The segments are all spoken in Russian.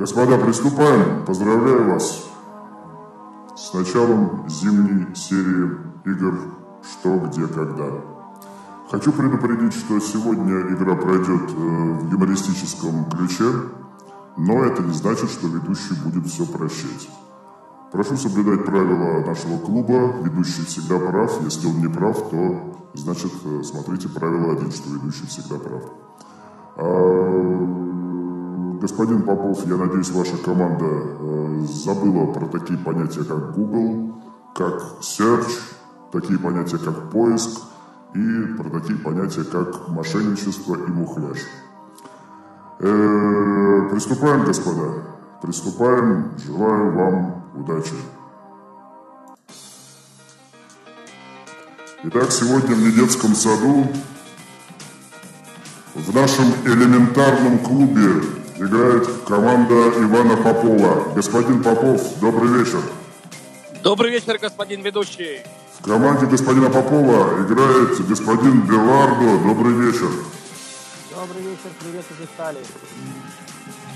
Господа, приступаем. Поздравляю вас с началом зимней серии игр «Что, где, когда». Хочу предупредить, что сегодня игра пройдет э, в юмористическом ключе, но это не значит, что ведущий будет все прощать. Прошу соблюдать правила нашего клуба. Ведущий всегда прав. Если он не прав, то значит э, смотрите правило один, что ведущий всегда прав. Господин Попов, я надеюсь, ваша команда э, забыла про такие понятия, как Google, как Search, такие понятия, как поиск и про такие понятия, как мошенничество и мухляж. Э, приступаем, господа. Приступаем. Желаю вам удачи. Итак, сегодня в недетском саду в нашем элементарном клубе играет команда Ивана Попова. Господин Попов, добрый вечер. Добрый вечер, господин ведущий. В команде господина Попова играет господин Белардо. Добрый вечер. Добрый вечер, привет из Италии.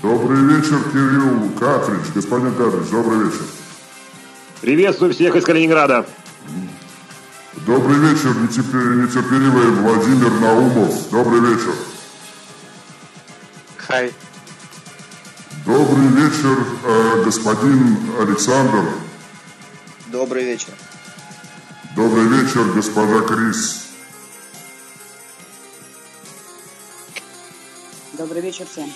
Добрый вечер, Кирилл Катрич. Господин Катрич, добрый вечер. Приветствую всех из Калининграда. Добрый вечер, нетерпеливый Владимир Наумов. Добрый вечер. Хай. Добрый вечер, э, господин Александр. Добрый вечер. Добрый вечер, госпожа Крис. Добрый вечер всем.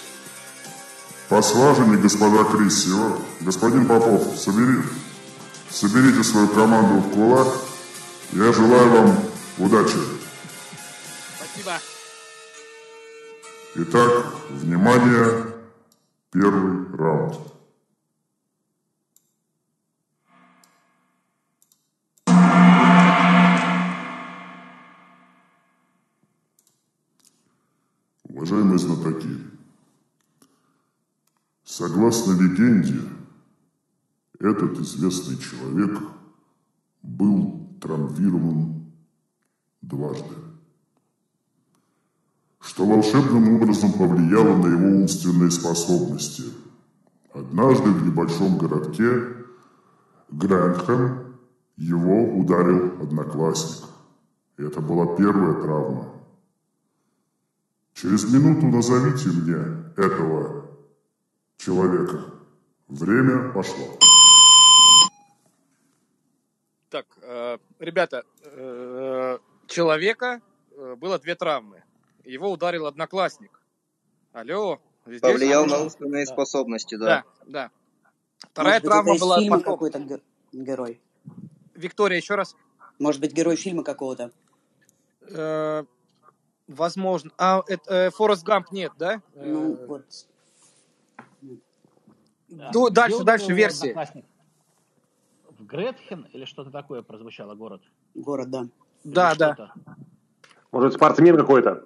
Послаженнее, господа Крис. Его. Господин Попов, собери, соберите свою команду в кулак. Я желаю вам удачи. Спасибо. Итак, внимание, первый раунд. Уважаемые знатоки, согласно легенде, этот известный человек был травмирован дважды, что волшебным образом повлияло на его умственные способности. Однажды в небольшом городке Грэнхэм его ударил одноклассник. Это была первая травма. Через минуту назовите мне этого человека. Время пошло. Так, э, ребята, э, человека э, было две травмы. Его ударил одноклассник. Алло. здесь? Повлиял на умственные Да. способности, Да, да. да. Вторая Может быть, травма это из была потом. какой-то ге- герой. Виктория, еще раз. Может быть, герой фильма какого-то. Э, возможно. А, это, э, Форест Гамп нет, да? Ну, Э, вот. Да. Ну, дальше, дальше версии. В Гретхен или что-то такое прозвучало город? Город, да. Или Да, да. Может, спортсмен какой-то?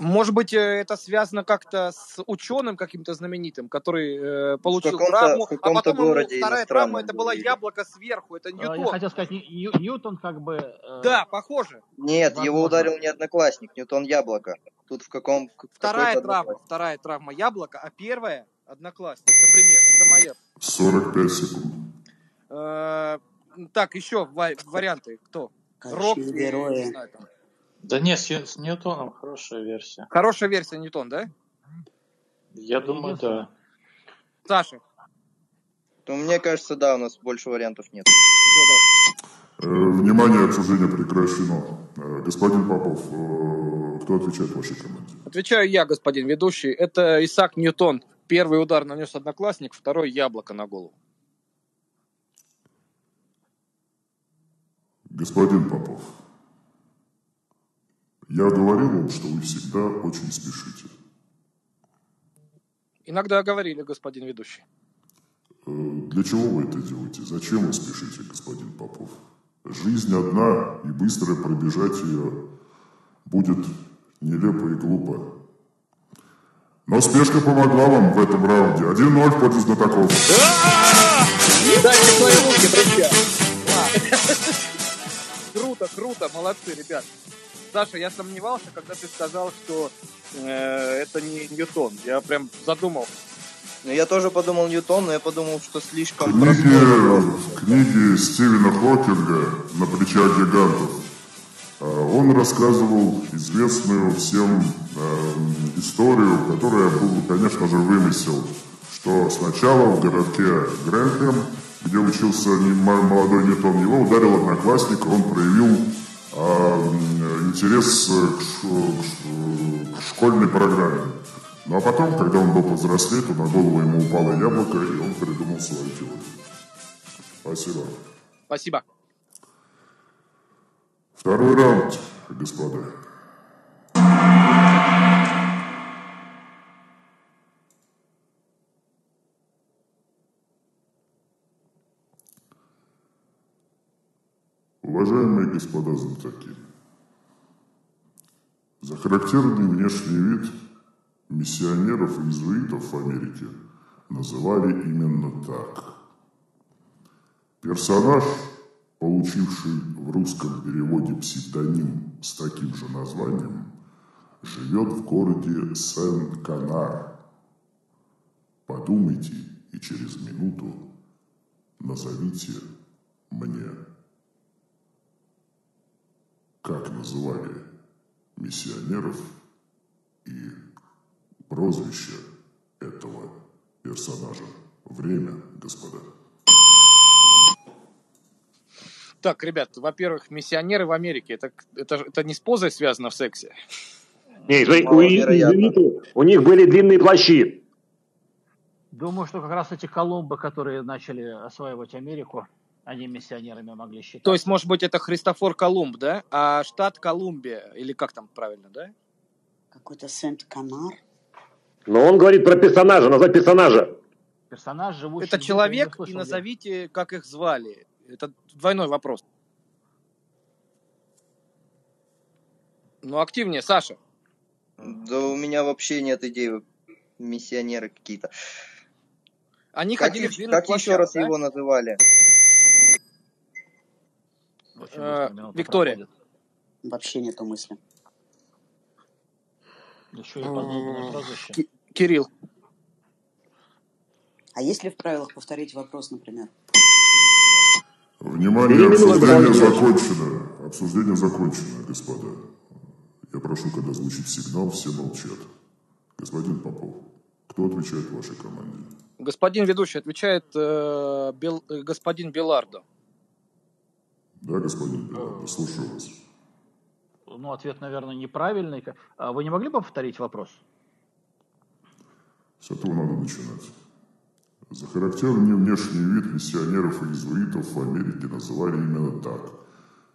Может быть, э, это связано как-то с ученым каким-то знаменитым, который э, получил травму, а потом ему городе вторая иностранном травма, это было яблоко сверху, это Э, Я Ньютон. хотел сказать, Нью- Ньютон как бы... э, Да, похоже. Нет, Возможно. его ударил не одноклассник, Ньютон Яблоко. Тут в каком... Вторая травма, вторая травма яблоко, а первая одноклассник, например. Это моя. 45 секунд. Э, так, еще ва- варианты. Кто? Рок герои. не знаю, там. Да нет, с, Ю- с Ньютоном хорошая версия. Хорошая версия Ньютон, да? Я думаю, да. Саша. Ну, мне кажется, да, у нас больше вариантов нет. Э, Внимание, обсуждение прекращено. Э, Господин Попов, э, кто отвечает в вашей команде? Отвечаю я, господин ведущий. Это Исаак Ньютон. Первый удар нанес одноклассник, второй яблоко на голову. Господин Попов, я говорил вам, что вы всегда очень спешите. Иногда говорили, господин ведущий. Э, Для чего вы это делаете? Зачем вы спешите, господин Попов? Жизнь одна, и быстро пробежать ее будет нелепо и глупо. Но спешка помогла вам в этом раунде. 1-0 в пользу знатоков. Дайте свои руки, друзья. Круто, круто, молодцы, ребят. Саша, я сомневался, когда ты сказал, что э, это не Ньютон. Я прям задумался. Ну, я тоже подумал Ньютон, но я подумал, что слишком Книги, книги Стивена Хокинга «На плечах гигантов» а, он рассказывал известную всем э, историю, которая был, конечно же, вымысел, что сначала в городке Грэнхэм, где учился молодой Ньютон, его ударил одноклассник, он проявил интерес к, к школьной программе. Ну а потом, когда он был повзрослее, то на голову ему упало яблоко, и он придумал свою теорию. Спасибо. Спасибо. Второй раунд, господа. Господа знатоки, за характерный внешний вид миссионеров и иезуитов в Америке называли именно так. Персонаж, получивший в русском переводе псевдоним с таким же названием, живет в городе Сен-Канар. Подумайте и через минуту назовите мне, как называли миссионеров и прозвище этого персонажа. Время, господа. Так, ребят, во-первых, миссионеры в Америке, это, это, это не с позой связано в сексе? Не, смотри, у иезуитов, у них были длинные плащи. Думаю, что как раз эти Колумбы, которые начали осваивать Америку, они миссионерами могли считать. То есть, может быть, это Христофор Колумб, да? А штат Колумбия, или как там правильно, да? Какой-то Сент-Канар. Но он говорит про персонажа, назвать персонажа. Персонаж, живущий... Это человек, и где. назовите, как их звали. Это двойной вопрос. Ну, активнее, Саша. Да у меня вообще нет идей. Миссионеры какие-то. Они Как, ходили в как еще раз да? его называли? Э, Виктория. проходит. Вообще нету мысли. Еще и подобное прозвище. Ки- Кирилл. А есть ли в правилах повторить вопрос, например? Внимание, обсуждение закончено. Обсуждение закончено, господа. Я прошу, когда звучит сигнал, все молчат. Господин Попов, кто отвечает вашей команде? Господин ведущий отвечает э, Бел- э, господин Белардо. Да, господин Белард, слушаю вас. Ну, ответ, наверное, неправильный. А Вы не могли бы повторить вопрос? С этого надо начинать. За характерный внешний вид миссионеров и иезуитов в Америке называли именно так.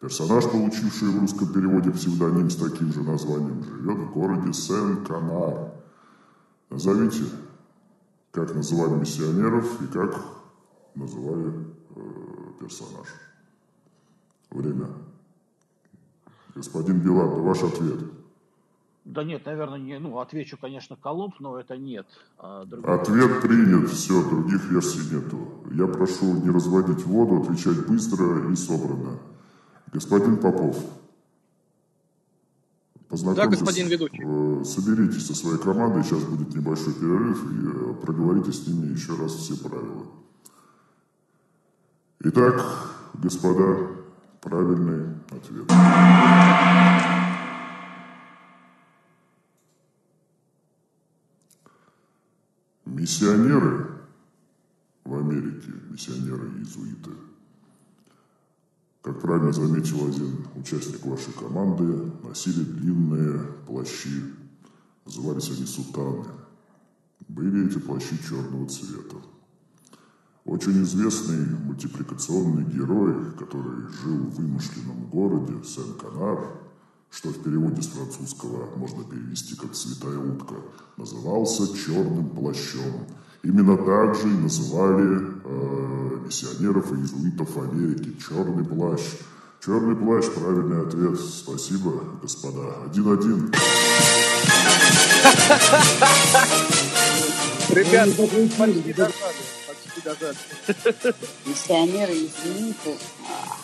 Персонаж, получивший в русском переводе псевдоним с таким же названием, живет в городе Сен-Канар. Назовите, как называли миссионеров и как называли э, персонаж. Время. Господин Билан, ваш ответ. Да нет, наверное, не. Ну, отвечу, конечно, Колумб, но это нет. А другой- Ответ принят, все, других версий нету. Я прошу не разводить воду, отвечать быстро и собранно. Господин Попов, познакомьтесь, Да, господин ведущий. э, соберитесь со своей командой, сейчас будет небольшой перерыв, и э, проговорите с ними еще раз все правила. Итак, господа, правильный ответ. Миссионеры в Америке, миссионеры-иезуиты, как правильно заметил один участник вашей команды, носили длинные плащи, назывались они сутаны. Были эти плащи черного цвета. Очень известный мультипликационный герой, который жил в вымышленном городе Сен-Канар, что в переводе с французского можно перевести как «святая утка», назывался «черным плащом». Именно так же и называли э, миссионеров и иезуитов Америки «черный плащ». Черный плащ – правильный ответ. Спасибо, господа. Один-один. Ребят, почти дожали. Почти дожали. Миссионеры иезуиты. А,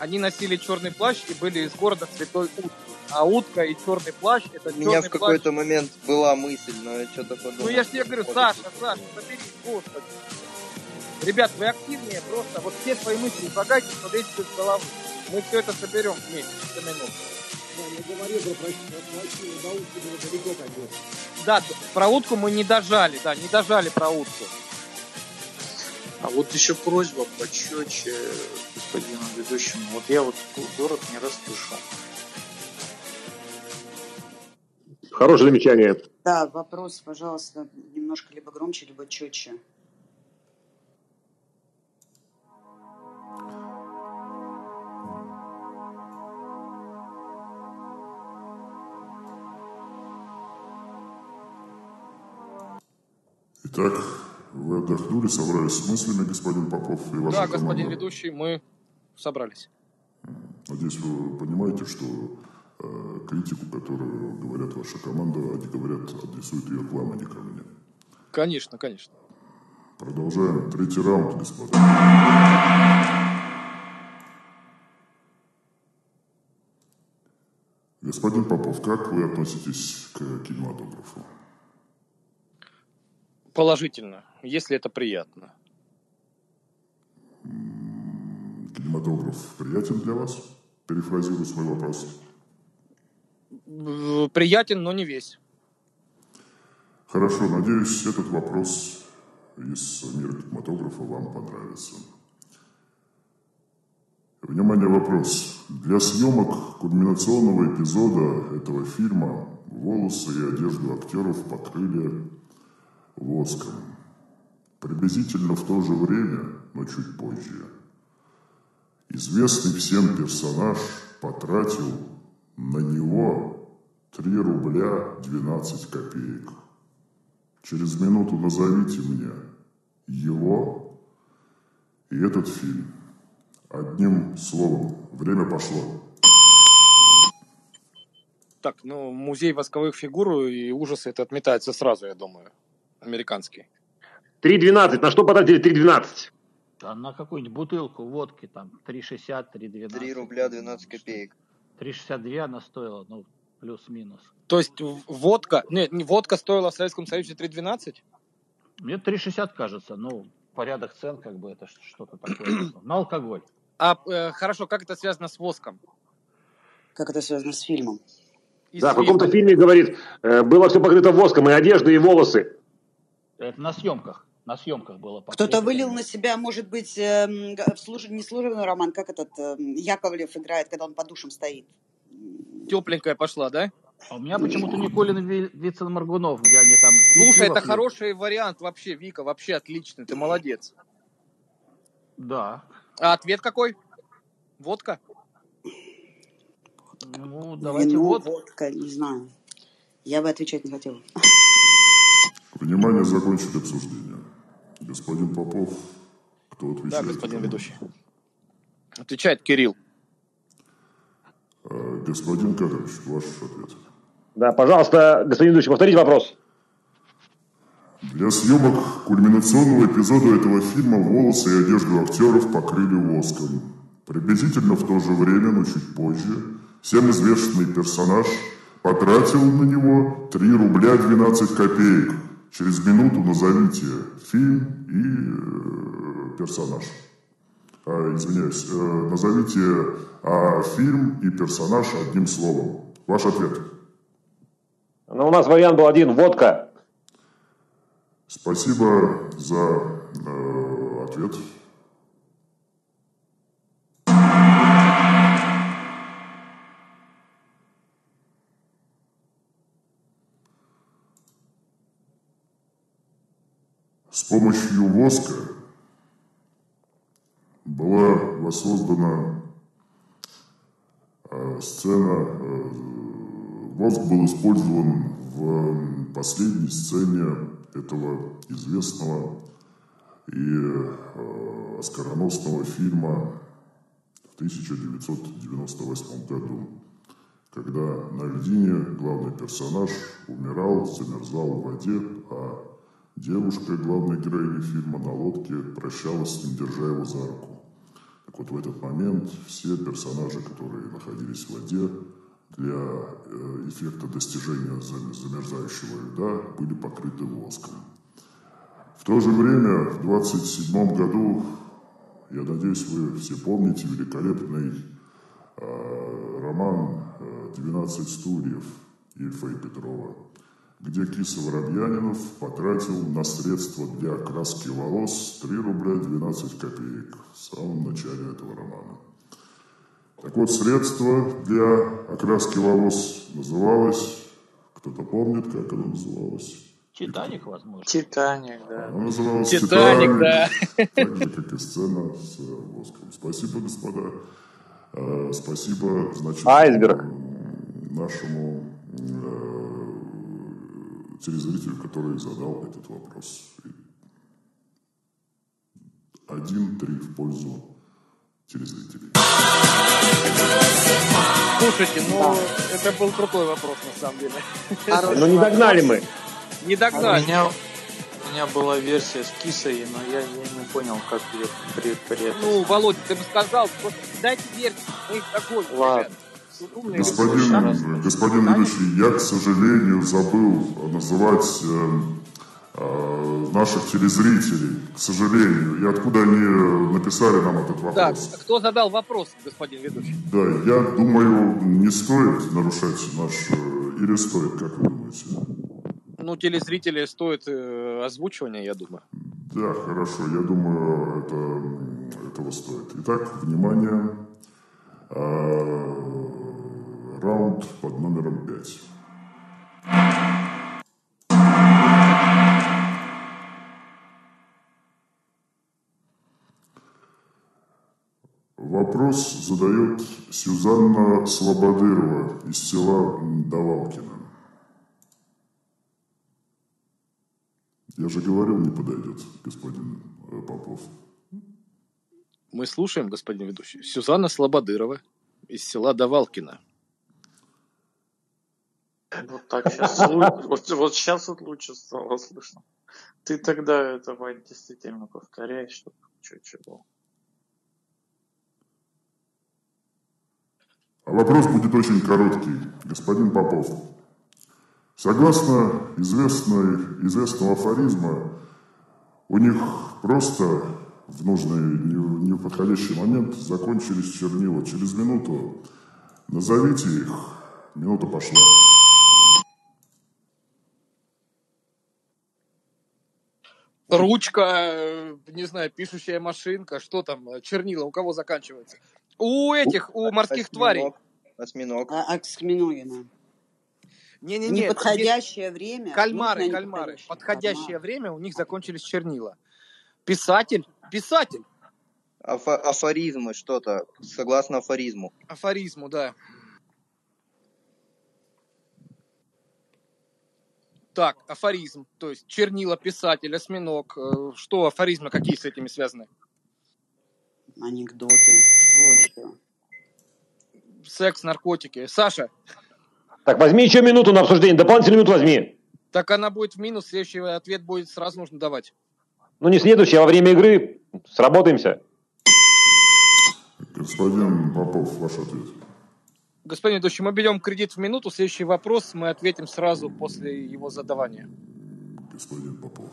Они носили черный плащ и были из города Святой Утки. А утка и черный плащ это У меня в какой-то плащ. момент была мысль, но я что-то подумал. Ну я же тебе говорю, что Саша, Саша, соберись, господи. Ребят, вы активнее просто, вот все свои мысли излагайте, смотрите с головы. Мы все это соберем вместе, 100 минут. Да, про утку мы не дожали, да, не дожали про утку. А вот еще просьба почетче господину ведущему. Вот я вот город не расслышал. Хорошее замечание. Да, вопрос, пожалуйста, немножко либо громче, либо четче. Итак, вы отдохнули, собрались с мыслями, господин Попов и ваша Да, господин команда. ведущий, мы собрались. Надеюсь, вы понимаете, что э, критику, которую говорят ваша команда, они говорят, адресуют ее к вам, а не ко мне. Конечно, конечно. Продолжаем. Третий раунд, господа. Господин Попов, как вы относитесь к кинематографу? Положительно, если это приятно. Кинематограф приятен для вас? Перефразирую свой вопрос. Приятен, но не весь. Хорошо, надеюсь, этот вопрос из мира кинематографа вам понравится. Внимание, вопрос. Для съемок кульминационного эпизода этого фильма волосы и одежду актеров покрыли воском. Приблизительно в то же время, но чуть позже, известный всем персонаж потратил на него 3 рубля 12 копеек. Через минуту назовите мне его и этот фильм. Одним словом, время пошло. Так, ну, музей восковых фигур и ужасы это отметается сразу, я думаю. Американский. 3.12. На что потратили 3.12? А на какую-нибудь бутылку водки там 3,60, 3,12. 3 рубля 12 копеек. 3,62 она стоила, ну, плюс-минус. То есть водка, нет, не водка стоила в Советском Союзе 3,12? Мне 3,60 кажется, ну, порядок цен, как бы, это что-то такое. На алкоголь. А э, хорошо, как это связано с воском? Как это связано с фильмом? И Да, с в каком-то фильме говорит, э, было все покрыто воском, и одежда, и волосы. Это на съемках. На съемках было. Кто-то вылил на себя, может быть, в служ- не служебный роман, как этот эм, Яковлев играет, когда он под душем стоит. Тепленькая пошла, да? А у меня почему-то Николин Ви- Вицин Маргунов, где они там... Слушай, это хороший вариант вообще, Вика, вообще отличный, ты молодец. Да. А ответ какой? Водка? Ну, давайте Вино, вот. водка, не знаю. Я бы отвечать не хотела. Внимание, закончили обсуждение. Господин Попов, кто Да, отвечает? господин ведущий. Отвечает Кирилл. А, Господин Кадрович, ваш ответ. Да, пожалуйста, господин ведущий, повторите вопрос. Для съемок кульминационного эпизода этого фильма волосы и одежду актеров покрыли воском. Приблизительно в то же время, но чуть позже, всем известный персонаж потратил на него 3 рубля 12 копеек. Через минуту назовите фильм и э, персонаж. А, извиняюсь, э, назовите а, фильм и персонаж одним словом. Ваш ответ. Ну, у нас вариант был один, водка. Спасибо за э, ответ. С помощью воска была воссоздана э, сцена э, Воск был использован в последней сцене этого известного и э, оскароносного фильма в 1998 году, когда на льдине главный персонаж умирал, замерзал в воде, а девушка, главная героиня фильма, на лодке прощалась с ним, держа его за руку. Так вот, в этот момент все персонажи, которые находились в воде, для э, эффекта достижения замерзающего льда были покрыты воском. В то же время, в 27 году, я надеюсь, вы все помните великолепный э, роман «12 стульев» Ильфа и Петрова, где Киса Воробьянинов потратил на средства для окраски волос 3 рубля 12 копеек в самом начале этого романа. Так вот, средство для окраски волос называлось, кто-то помнит, как оно называлось? Титаник, возможно. Титаник, да. Оно называлось Титаник, Титаник, да. так же, как и сцена с воском. Спасибо, господа. Э, Спасибо, значит, Айсберг. нашему телезрителю, который задал этот вопрос. Один-три в пользу телезрителей. Слушайте, ну, это был крутой вопрос, на самом деле. Хороший Ну не догнали мы. Не У догнали. меня, у меня была версия с кисой, но я, я не понял, как ее при, при этом. Ну, Володя, ты бы сказал, вот дайте версию, мы их догоним, Ладно. ребят. Господин, господин ведущий, я, к сожалению, забыл назвать э, э, наших телезрителей. К сожалению. И откуда они написали нам этот вопрос. кто задал вопрос, господин ведущий? Да, я думаю, не стоит нарушать наш... э, Или стоит, как вы думаете? Ну, телезрители стоит э, озвучивания, я думаю. Да, хорошо, я думаю, это, этого стоит. Итак, внимание, А, раунд под номером пять. Вопрос задает Сюзанна Слободырова из села Давалкино. Я же говорил, не подойдет, господин э, Попов. Мы слушаем, господин ведущий. Сюзанна Слободырова из села Давалкино. Вот так сейчас вот, сейчас вот лучше стало слышно. Ты тогда это, Вань, действительно повторяй, что было. А вопрос будет очень короткий, господин Попов. Согласно известной, известного афоризма, у них просто в нужный, не, подходящий момент закончились чернила. Через минуту назовите их. Минута пошла. Ручка, э, не знаю, пишущая машинка, что там, э, чернила, у кого заканчивается? У этих, у морских тварей. Осьминог. А, Аксминогина. Не-не-не. Неподходящее время. Кальмары, кальмары. Подходящее Кальмар. время у них закончились чернила. Писатель, писатель. Афо- афоризмы что-то, согласно афоризму. Афоризму, да. Так, афоризм, то есть чернила, писатель, осьминог. Э, Что афоризмы, какие с этими связаны? Анекдоты. Что еще? Секс, наркотики. Саша, Так, возьми еще минуту на обсуждение. Дополнительную минуту возьми. так она будет в минус, следующий ответ будет сразу нужно давать. Ну, не следующий, а во время игры сработаемся. Господин Попов, ваш ответ. Господин ведущий, мы берем кредит в минуту, следующий вопрос мы ответим сразу после его задавания. Господин Попов,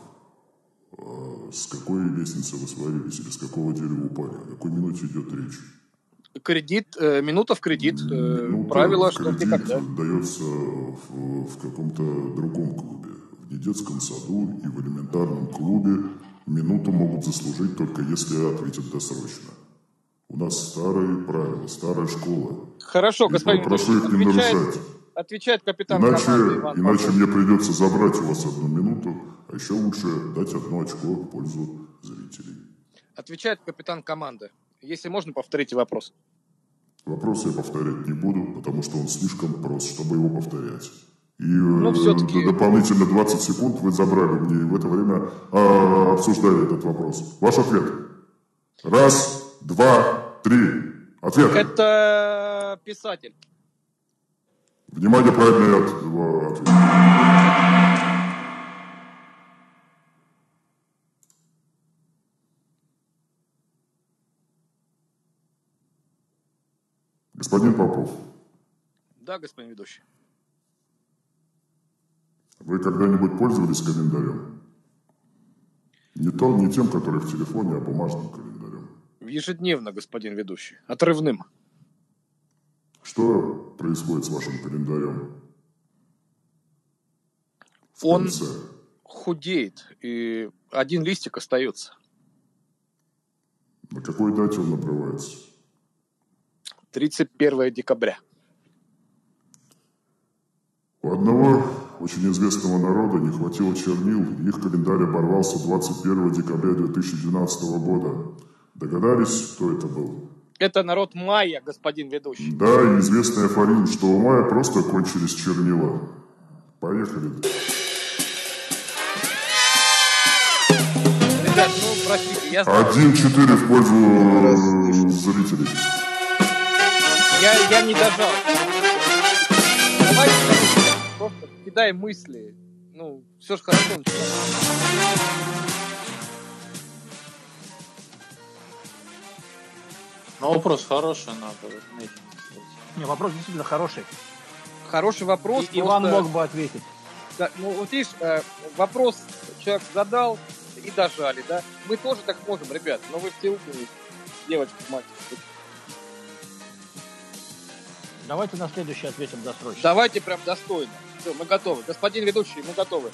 а с какой лестницы вы свалились или с какого дерева упали? О какой минуте идет речь? Кредит, э, минута в кредит, э, Минута правило, в что кредит никогда. дается в, в каком-то другом клубе. В недетском саду и в элементарном клубе минуту могут заслужить только если ответят досрочно. У нас старые правила, старая школа. Хорошо, И господин прошу их не отвечает, нарушать. отвечает капитан Иначе, команды Иван иначе мне придется забрать у вас одну минуту, а еще лучше дать одно очко в пользу зрителей. Отвечает капитан команды. Если можно, повторите вопрос. Вопрос я повторять не буду, потому что он слишком прост, чтобы его повторять. И Ну, э, всё-таки- д- дополнительно 20 секунд вы забрали мне и в это время а, обсуждали этот вопрос. Ваш ответ. Раз, два, три. Ответ. Это писатель. Внимание, правильный от- ответ. Господин Попов, Да, господин ведущий. Вы когда-нибудь пользовались календарем? Не, то, не тем, который в телефоне, а бумажным. Ежедневно, господин ведущий. Отрывным. Что происходит с вашим календарем? В Он конце? худеет, и один листик остается. На какой дате он обрывается? 31 декабря. У одного очень известного народа не хватило чернил, их календарь оборвался 21 декабря 2012 года. Догадались, кто это был? Это народ майя, господин ведущий. Да, и известный афоризм, что у мая просто кончились чернила. Поехали. Ребят, ну, простите, я. 1-4 в пользу зрителей. Я, я не дожал. Давайте просто кидай мысли. Ну, все же хорошо начинаем. Ну, вопрос хороший, надо отметить. Не, вопрос действительно хороший. Хороший вопрос. И Иван просто- мог бы ответить. Да, ну, вот видишь, э, вопрос человек задал и дожали, да? Мы тоже так можем, ребят, но вы все умные. Девочки, мальчики. Давайте на следующий ответим досрочно. Давайте прям достойно. Все, мы готовы. Господин ведущий, мы готовы.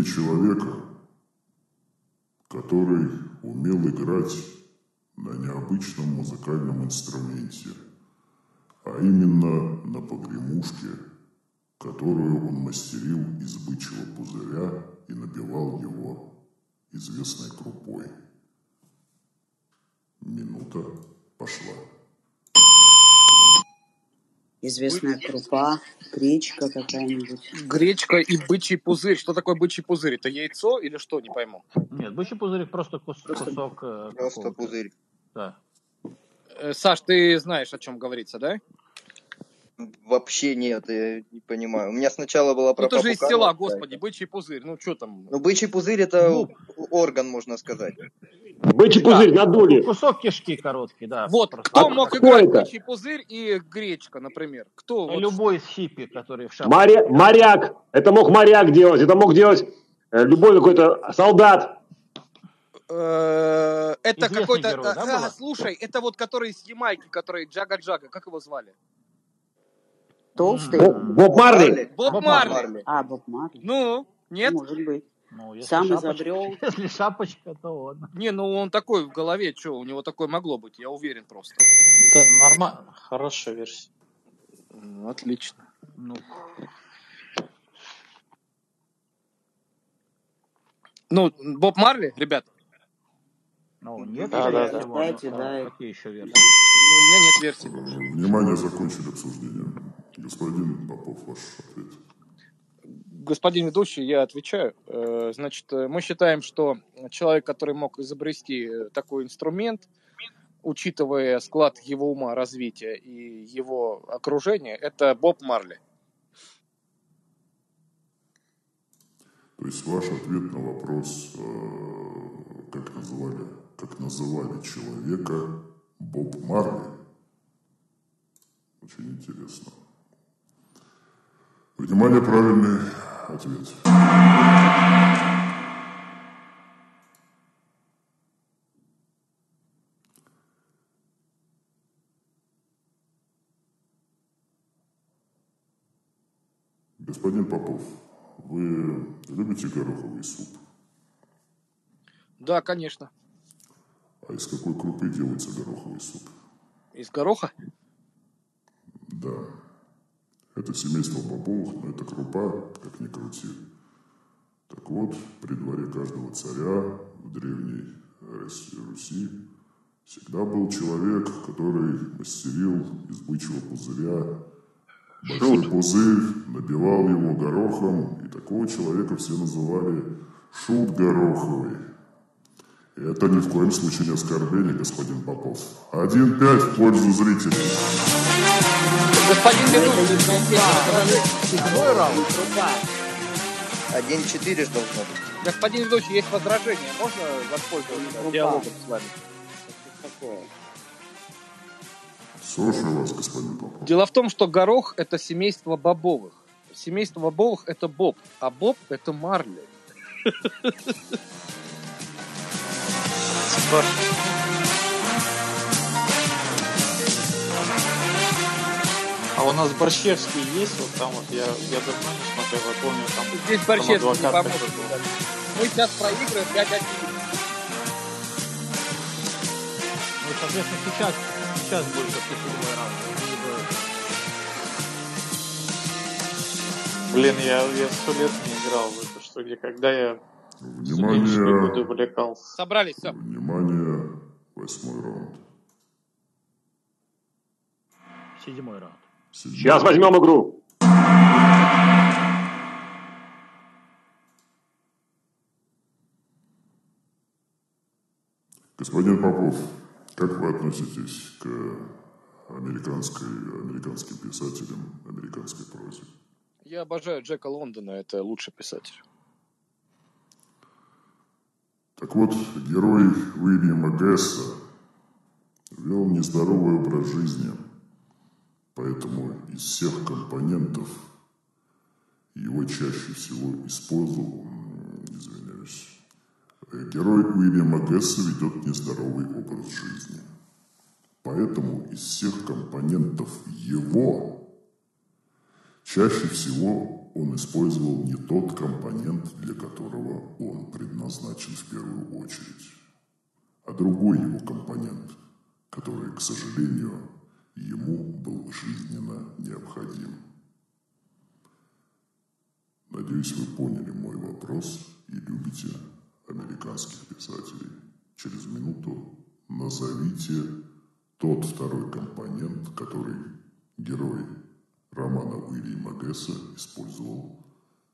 Назовите человека, который умел играть на необычном музыкальном инструменте, а именно на погремушке, которую он мастерил из бычьего пузыря и набивал его известной крупой. Минута пошла. Известная крупа, гречка какая-нибудь. Гречка и бычий пузырь. Что такое бычий пузырь? Это яйцо или что? Не пойму. Нет, бычий пузырик просто кус- кусок. э, Просто какого-то. пузырь. Да. Э, Саш, ты знаешь, о чем говорится, да? Вообще нет, я не понимаю. У меня сначала была про Ну ты же из села, господи, бычий пузырь. Ну что там? Ну, бычий пузырь это Ну. орган, можно сказать. Бычий пузырь надули. Кусок кишки короткий, да. Вот, просто. кто А мог кто играть это? бычий пузырь и гречка, например? Кто? Вот Любой из хиппи, который в шапке. Моря- моряк. Это мог моряк делать. Это мог делать э, любой какой-то солдат. Э, Это Известный какой-то... герой, да, а, слушай, это вот который из Ямайки, который Джага-Джага, как его звали? Толстый? Боб, Марли. Боб. Марли. А, Боб Марли. Ну, нет? Может быть. Ну, если Сам шапочка- изобрел. Если шапочка, то он. Не, ну он такой в голове, что, у него такое могло быть, я уверен просто. Это нормально, хорошая версия. Ну, Отлично. Ну, Ну, Боб Марли, ребят, ну нет, Да, да, да. ну, дай. Какие еще версии? ну, у меня нет версии. Внимание, закончили обсуждение. Господин Попов, ваш ответ. Господин ведущий, я отвечаю. Э, Значит, э, мы считаем, что человек, который мог изобрести э, такой инструмент, учитывая склад его ума, развития и его окружения, это Боб Марли. То есть ваш ответ на вопрос, как называли, как называли человека Боб Марли, очень интересно. Внимание, правильный ответ. Господин Попов, вы любите гороховый суп? Да, конечно. А из какой крупы делается гороховый суп? Из гороха? Да. Это семейство бобовых, но это крупа, как ни крути. Так вот, при дворе каждого царя в древней Руси, Руси всегда был человек, который мастерил из бычьего пузыря большой Шут. пузырь, набивал его горохом, и такого человека все называли Шут Гороховый. Это ни в коем случае не оскорбление, господин Попов. 1-5 в пользу зрителей. Господин ведущий, Седьмой раунд. 1-4 ж должно быть. господин ведущий, есть возражение. Можно воспользоваться диалогом с вами? Слушаю вас, господин Попов. Дело в том, что горох – это семейство бобовых. Семейство бобовых – это боб, а боб – это марли. А у нас Борщевский есть, вот там вот, я, я давно не смотрел, я помню, там, Здесь там Борщевский не адвокат поможет. Мы сейчас проигрываем 5-1. Ну, соответственно, сейчас, сейчас будет седьмой раунд. Блин, я, я сто лет не играл в это, что где, когда я Внимание. Собрались, все. внимание, восьмой раунд. Седьмой раунд. Седьмой Сейчас возьмем игру. Господин Попов, как вы относитесь к американской, американским писателям, американской прозе? Я обожаю Джека Лондона, это лучший писатель. Так вот, герой Уильяма Гесса вел нездоровый образ жизни, поэтому из всех компонентов его чаще всего использовал, извиняюсь, герой Уильяма Гесса ведет нездоровый образ жизни. Поэтому из всех компонентов его Чаще всего он использовал не тот компонент, для которого он предназначен в первую очередь, а другой его компонент, который, к сожалению, ему был жизненно необходим. Надеюсь, вы поняли мой вопрос и любите американских писателей. Через минуту назовите тот второй компонент, который герой романа Уильяма Гесса использовал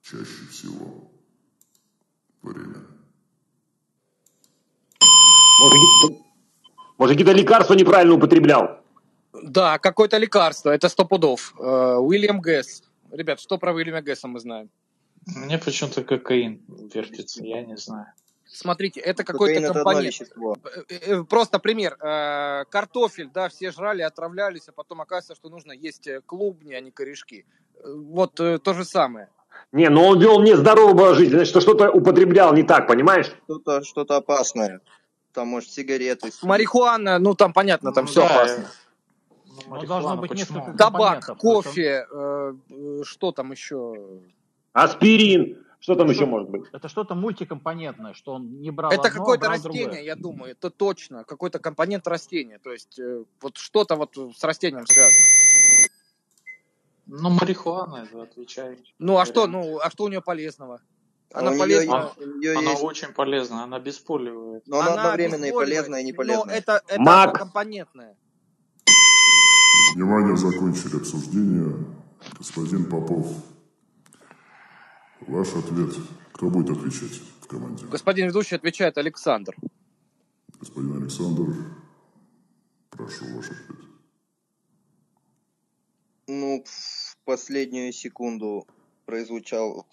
чаще всего. Время. Может, может, какие-то лекарства неправильно употреблял? Да, какое-то лекарство, это сто пудов. Э, Уильям Гесс. Ребят, что про Уильяма Гесса мы знаем? Мне почему-то кокаин вертится, я не знаю. Смотрите, это какой-то это компонент. вещество. Э, э, Просто пример. Э, Картофель, да, все жрали, отравлялись, а потом оказывается, что нужно есть клубни, а не корешки. Вот то же самое. Не, но он вел нездоровый образ жизни, значит, что что-то употреблял не так, понимаешь? Что-то что опасное. Там, может, сигареты. Марихуана, ну там понятно, там Ну все да, опасно. Ну, Но должно быть почему? несколько Табак, кофе, э, э, что там еще? Аспирин. Что там Ну, еще что- может быть? Это что-то мультикомпонентное, что он не брал Это одно, какое-то растение, другое. я думаю, это точно, какой-то компонент растения, то есть э, вот что-то вот с растением связано. Ну, марихуана, это отвечает. Ну а что, ну а что у нее полезного? А Она у полезна. есть- у неё Она есть- очень полезна, она бесполивает. Но она Она одновременно и полезная, и не Но полезная. это, это Мак. однокомпонентное. Внимание, закончили обсуждение. Господин Попов, ваш ответ. Кто будет отвечать в команде? Господин ведущий отвечает Александр. Господин Александр, прошу ваш ответ. Ну, в последнюю секунду прозвучал,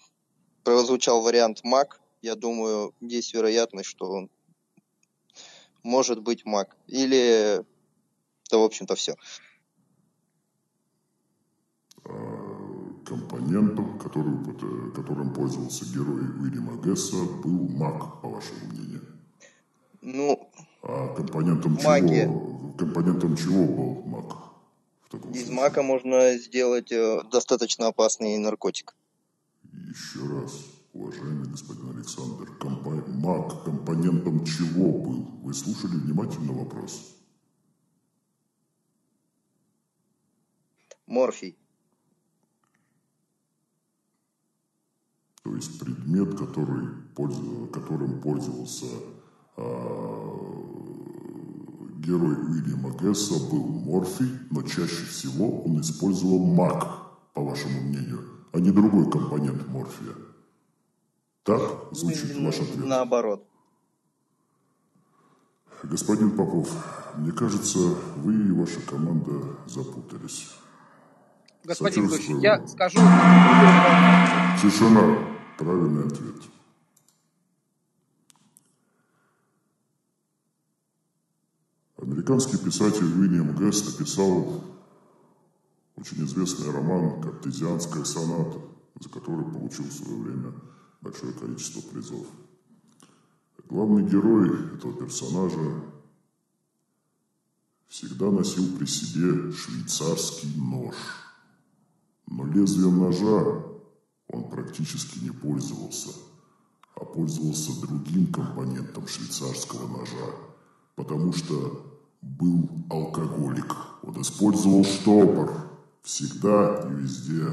прозвучал вариант Мак. Я думаю, есть вероятность, что он может быть Мак. Или, да, в общем-то, все. Компонентом, который, упот- которым пользовался герой Уильяма Гесса, был маг, по вашему мнению. Ну, А компонентом Магия. чего, компонентом чего был маг? Из случае? Мака можно сделать э, достаточно опасный наркотик. Еще раз, уважаемый господин Александр, компо- маг компонентом чего был? Вы слушали внимательно вопрос? Морфий. То есть предмет, который, которым пользовался а, герой Уильяма Гесса, был морфий, но чаще всего он использовал маг по вашему мнению, а не другой компонент морфия? Так звучит ваш ответ? Наоборот. Господин Попов, мне кажется, вы и ваша команда запутались. Господин Сочувствую. я скажу... Тишина. Правильный ответ. Американский писатель Уильям Гэс написал очень известный роман «Картезианская соната», за который получил в свое время большое количество призов. Главный герой этого персонажа всегда носил при себе швейцарский нож. Но лезвием ножа он практически не пользовался, а пользовался другим компонентом швейцарского ножа, потому что был алкоголик. Он использовал штопор всегда и везде.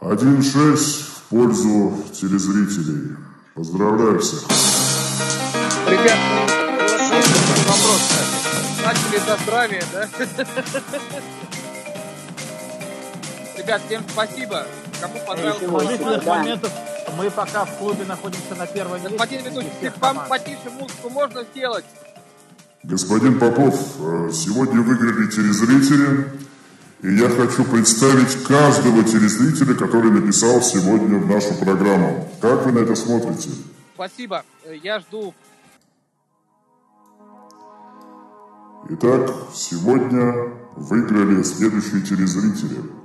1-6 в пользу телезрителей. Поздравляю всех. Ребят, вопрос. Начали за здравие, да? Ребят, всем спасибо. Кому наш положительных выпуск. моментов мы пока в клубе находимся на первом месте. Господин ведущий, вам потише музыку можно сделать? Господин Попов, э, сегодня выиграли телезрители, и я хочу представить каждого телезрителя, который написал сегодня в нашу программу. Как вы на это смотрите? Спасибо. Э, Я жду. Итак, сегодня выиграли следующие телезрители.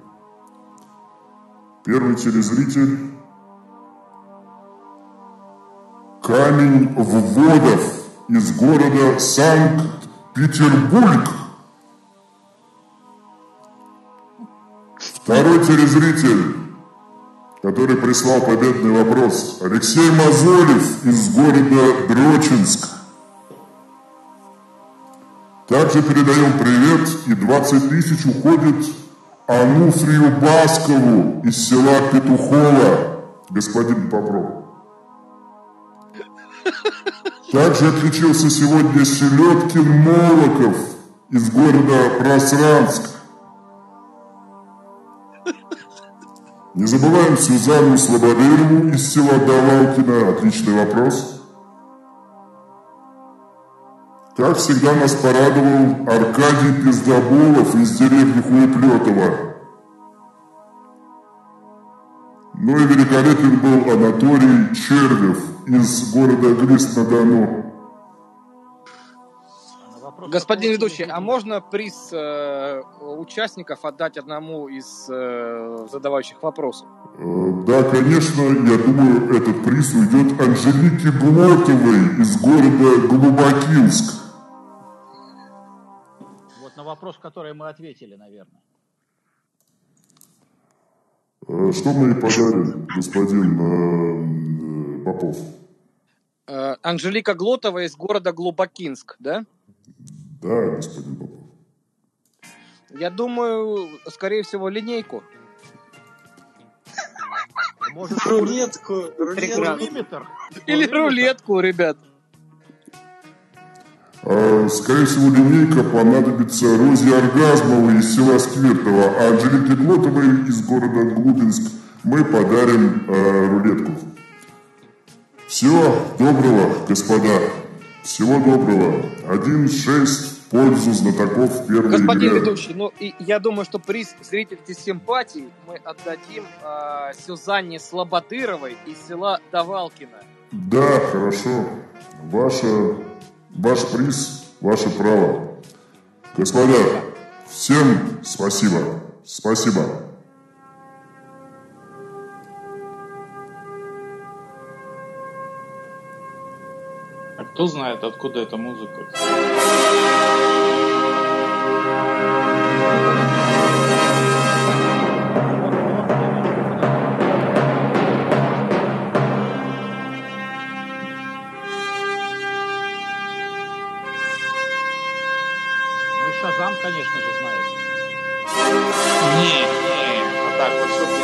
Первый телезритель Камень Вводов из города Санкт-Петербург. Второй телезритель, который прислал победный вопрос, Алексей Мазолев из города Дрочинск. Также передаем привет и 20 тысяч уходит Ануфрию Баскову из села Петухово, господин Попров. Также отличился сегодня Селедкин Молоков из города Просранск. Не забываем Сюзанну Слободырову из села Давалкино. Отличный вопрос. Как всегда нас порадовал Аркадий Пиздоболов из деревни Хуеплетова. Ну и великолепен был Анатолий Червев из города Глист-на-Дону. Господин ведущий, а можно приз э, участников отдать одному из э, задавающих вопросов? Э, Да, конечно, я думаю, этот приз уйдет Анжелике Глотовой из города Глубокинск. На вопрос, который мы ответили, наверное. Э, Что мы ей подарим, господин э, Попов? Э, Анжелика Глотова из города Глубокинск, да? Да, господин Попов. Я думаю, скорее всего, линейку. Может, Рулетку, рулетку. миллиметр? Или рулетку, ребят. А, Скорее всего, линейка понадобится Розе Оргазмовой из села Сквертово, а Анжелике Глотовой из города Глубинск мы подарим э, рулетку. Всего доброго, господа. Всего доброго. 1-6 в пользу знатоков первой Господин игры. ведущий, ну и я думаю, что приз зрительской симпатии мы отдадим э, Сюзанне Слободыровой из села Давалкино. Да, хорошо. Ваша, ваш приз, ваше право. Господа, всем спасибо. Спасибо. А кто знает, откуда эта музыка? А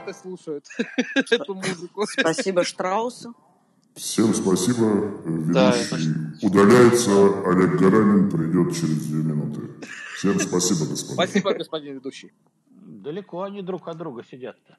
ребята слушают эту музыку. Спасибо Штраусу. Всем спасибо. Да, Ведущий удаляется. Олег Гаранин придет через две минуты. Всем спасибо, господа. Спасибо, господин ведущий. Далеко они друг от друга сидят-то.